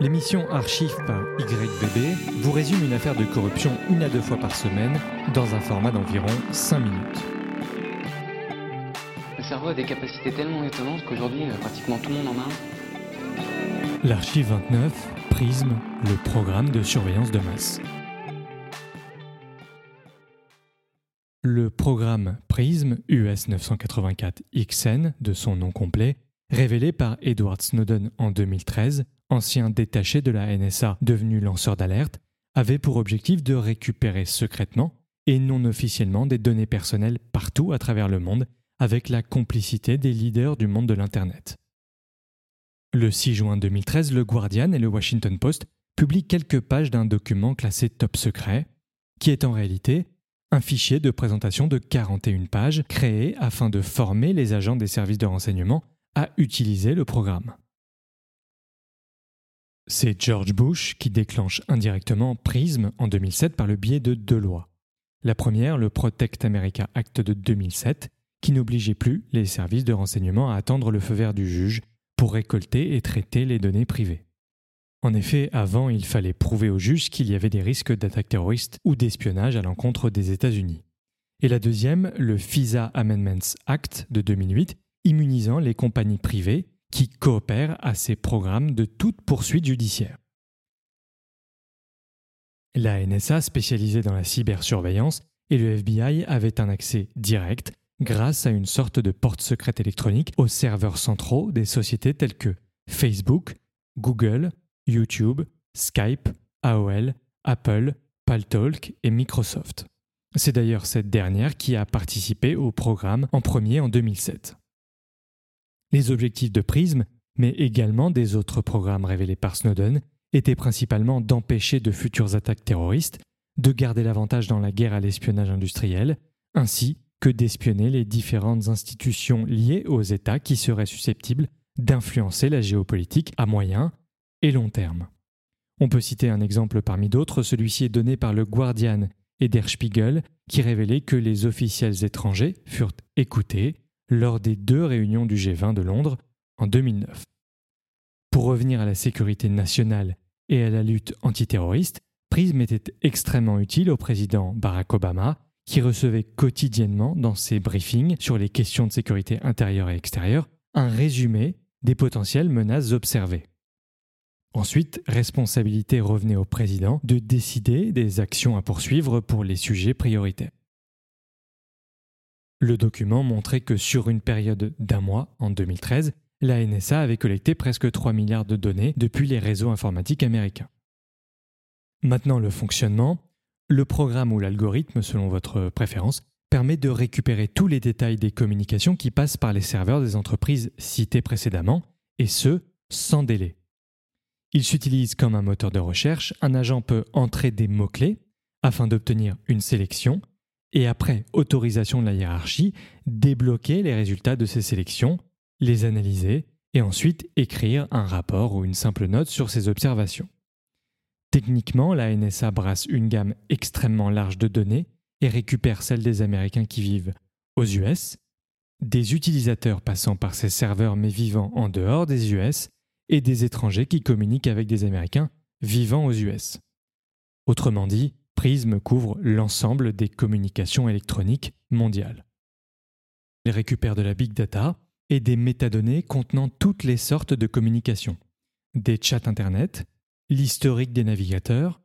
L'émission Archive par YVB vous résume une affaire de corruption une à deux fois par semaine dans un format d'environ 5 minutes. Le cerveau a des capacités tellement étonnantes qu'aujourd'hui, euh, pratiquement tout le monde en a un. L'Archive 29, Prisme, le programme de surveillance de masse. Le programme PRISM US 984 XN, de son nom complet, révélé par Edward Snowden en 2013, ancien détaché de la NSA devenu lanceur d'alerte, avait pour objectif de récupérer secrètement et non officiellement des données personnelles partout à travers le monde avec la complicité des leaders du monde de l'Internet. Le 6 juin 2013, le Guardian et le Washington Post publient quelques pages d'un document classé top secret, qui est en réalité un fichier de présentation de 41 pages créé afin de former les agents des services de renseignement à utiliser le programme. C'est George Bush qui déclenche indirectement PRISM en 2007 par le biais de deux lois. La première, le Protect America Act de 2007, qui n'obligeait plus les services de renseignement à attendre le feu vert du juge pour récolter et traiter les données privées. En effet, avant, il fallait prouver au juge qu'il y avait des risques d'attaque terroriste ou d'espionnage à l'encontre des États-Unis. Et la deuxième, le FISA Amendments Act de 2008, immunisant les compagnies privées qui coopèrent à ces programmes de toute poursuite judiciaire. La NSA, spécialisée dans la cybersurveillance, et le FBI avaient un accès direct grâce à une sorte de porte secrète électronique aux serveurs centraux des sociétés telles que Facebook, Google, YouTube, Skype, AOL, Apple, Paltalk et Microsoft. C'est d'ailleurs cette dernière qui a participé au programme en premier en 2007. Les objectifs de Prism, mais également des autres programmes révélés par Snowden, étaient principalement d'empêcher de futures attaques terroristes, de garder l'avantage dans la guerre à l'espionnage industriel, ainsi que d'espionner les différentes institutions liées aux États qui seraient susceptibles d'influencer la géopolitique à moyen et long terme. On peut citer un exemple parmi d'autres, celui-ci est donné par le Guardian et Der Spiegel, qui révélait que les officiels étrangers furent écoutés lors des deux réunions du G20 de Londres en 2009. Pour revenir à la sécurité nationale et à la lutte antiterroriste, PRISM était extrêmement utile au président Barack Obama, qui recevait quotidiennement dans ses briefings sur les questions de sécurité intérieure et extérieure un résumé des potentielles menaces observées. Ensuite, responsabilité revenait au président de décider des actions à poursuivre pour les sujets prioritaires. Le document montrait que sur une période d'un mois, en 2013, la NSA avait collecté presque 3 milliards de données depuis les réseaux informatiques américains. Maintenant, le fonctionnement, le programme ou l'algorithme, selon votre préférence, permet de récupérer tous les détails des communications qui passent par les serveurs des entreprises citées précédemment, et ce, sans délai. Il s'utilise comme un moteur de recherche, un agent peut entrer des mots-clés afin d'obtenir une sélection, et après autorisation de la hiérarchie, débloquer les résultats de ces sélections, les analyser et ensuite écrire un rapport ou une simple note sur ces observations. Techniquement, la NSA brasse une gamme extrêmement large de données et récupère celles des Américains qui vivent aux US, des utilisateurs passant par ces serveurs mais vivant en dehors des US, et des étrangers qui communiquent avec des Américains vivant aux US. Autrement dit, Prism couvre l'ensemble des communications électroniques mondiales. Il récupère de la big data et des métadonnées contenant toutes les sortes de communications, des chats Internet, l'historique des navigateurs,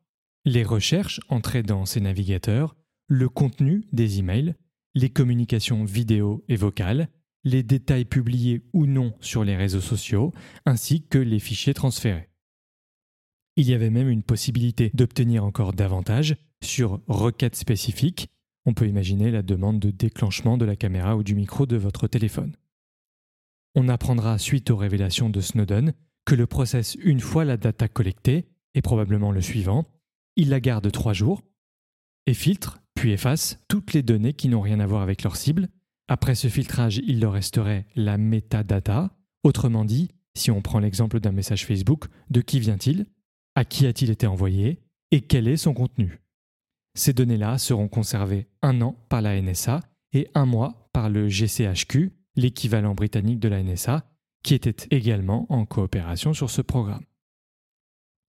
les recherches entrées dans ces navigateurs, le contenu des emails, les communications vidéo et vocales, les détails publiés ou non sur les réseaux sociaux, ainsi que les fichiers transférés. Il y avait même une possibilité d'obtenir encore davantage sur requêtes spécifiques. On peut imaginer la demande de déclenchement de la caméra ou du micro de votre téléphone. On apprendra suite aux révélations de Snowden que le process, une fois la data collectée, est probablement le suivant. Il la garde trois jours et filtre, puis efface toutes les données qui n'ont rien à voir avec leur cible. Après ce filtrage, il leur resterait la metadata. Autrement dit, si on prend l'exemple d'un message Facebook, de qui vient-il? À qui a-t-il été envoyé et quel est son contenu? Ces données-là seront conservées un an par la NSA et un mois par le GCHQ, l'équivalent britannique de la NSA, qui était également en coopération sur ce programme.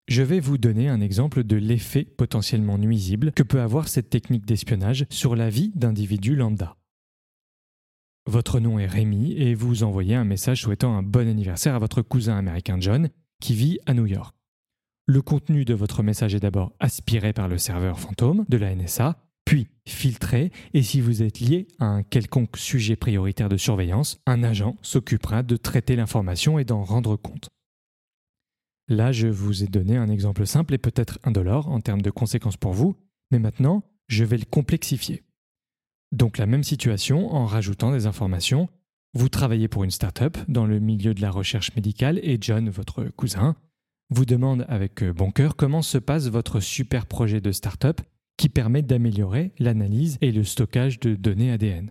je vais vous donner un exemple de l'effet potentiellement nuisible que peut avoir cette technique d'espionnage sur la vie d'individus lambda. Votre nom est Rémi et vous envoyez un message souhaitant un bon anniversaire à votre cousin américain John qui vit à New York. Le contenu de votre message est d'abord aspiré par le serveur fantôme de la NSA, puis filtré, et si vous êtes lié à un quelconque sujet prioritaire de surveillance, un agent s'occupera de traiter l'information et d'en rendre compte. Là, je vous ai donné un exemple simple et peut-être indolore en termes de conséquences pour vous, mais maintenant, je vais le complexifier. Donc la même situation en rajoutant des informations. Vous travaillez pour une start-up dans le milieu de la recherche médicale et John, votre cousin, vous demande avec bon cœur comment se passe votre super projet de start-up qui permet d'améliorer l'analyse et le stockage de données ADN.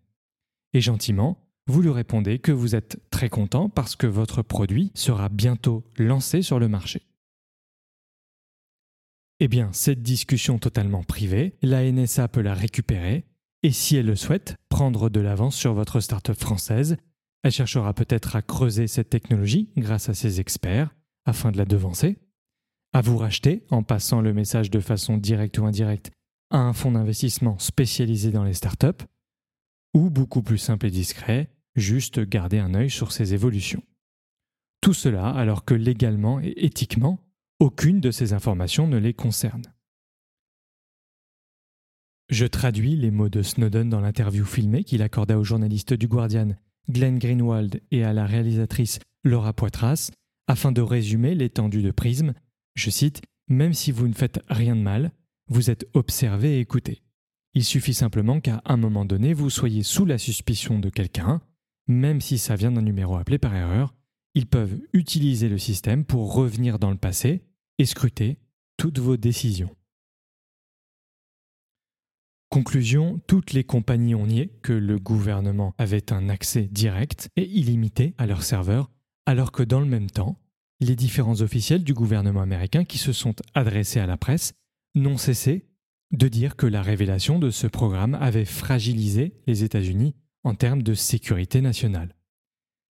Et gentiment, vous lui répondez que vous êtes très content parce que votre produit sera bientôt lancé sur le marché. Eh bien, cette discussion totalement privée, la NSA peut la récupérer et si elle le souhaite, prendre de l'avance sur votre start-up française. Elle cherchera peut-être à creuser cette technologie grâce à ses experts afin de la devancer, à vous racheter en passant le message de façon directe ou indirecte à un fonds d'investissement spécialisé dans les startups, ou beaucoup plus simple et discret, juste garder un œil sur ses évolutions. Tout cela alors que légalement et éthiquement, aucune de ces informations ne les concerne. Je traduis les mots de Snowden dans l'interview filmée qu'il accorda au journaliste du Guardian Glenn Greenwald et à la réalisatrice Laura Poitras afin de résumer l'étendue de Prisme. Je cite Même si vous ne faites rien de mal, vous êtes observé et écouté. Il suffit simplement qu'à un moment donné, vous soyez sous la suspicion de quelqu'un, même si ça vient d'un numéro appelé par erreur, ils peuvent utiliser le système pour revenir dans le passé et scruter toutes vos décisions. Conclusion, toutes les compagnies ont nié que le gouvernement avait un accès direct et illimité à leurs serveurs, alors que dans le même temps, les différents officiels du gouvernement américain qui se sont adressés à la presse n'ont cessé de dire que la révélation de ce programme avait fragilisé les États-Unis en termes de sécurité nationale.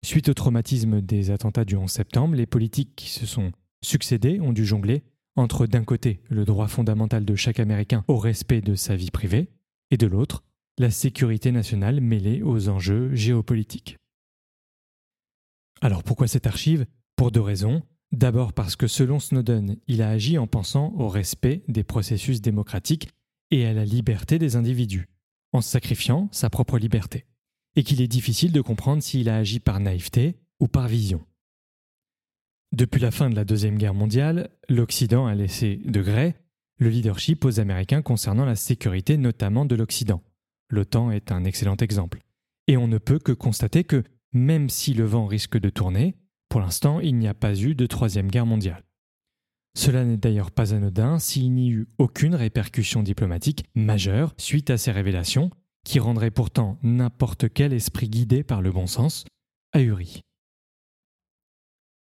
Suite au traumatisme des attentats du 11 septembre, les politiques qui se sont succédés ont dû jongler entre d'un côté le droit fondamental de chaque Américain au respect de sa vie privée, et de l'autre la sécurité nationale mêlée aux enjeux géopolitiques. Alors pourquoi cette archive? Pour deux raisons. D'abord parce que selon Snowden, il a agi en pensant au respect des processus démocratiques et à la liberté des individus, en sacrifiant sa propre liberté, et qu'il est difficile de comprendre s'il a agi par naïveté ou par vision. Depuis la fin de la Deuxième Guerre mondiale, l'Occident a laissé de gré le leadership aux Américains concernant la sécurité notamment de l'Occident. L'OTAN est un excellent exemple. Et on ne peut que constater que, même si le vent risque de tourner, pour l'instant il n'y a pas eu de Troisième Guerre mondiale. Cela n'est d'ailleurs pas anodin s'il n'y eut aucune répercussion diplomatique majeure suite à ces révélations, qui rendraient pourtant n'importe quel esprit guidé par le bon sens ahuri.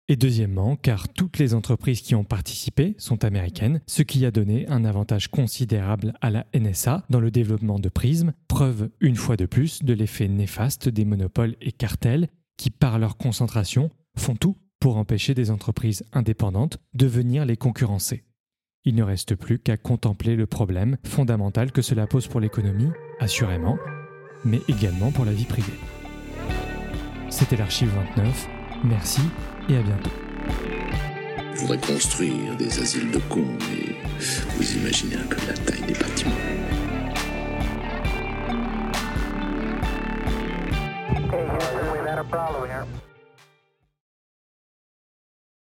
Et deuxièmement, car toutes les entreprises qui ont participé sont américaines, ce qui a donné un avantage considérable à la NSA dans le développement de Prism, preuve une fois de plus de l'effet néfaste des monopoles et cartels qui, par leur concentration, font tout pour empêcher des entreprises indépendantes de venir les concurrencer. Il ne reste plus qu'à contempler le problème fondamental que cela pose pour l'économie, assurément, mais également pour la vie privée. C'était l'archive 29. Merci et à bientôt. Je voudrais construire des asiles de cons, mais vous imaginez un peu la taille des bâtiments. Problem here.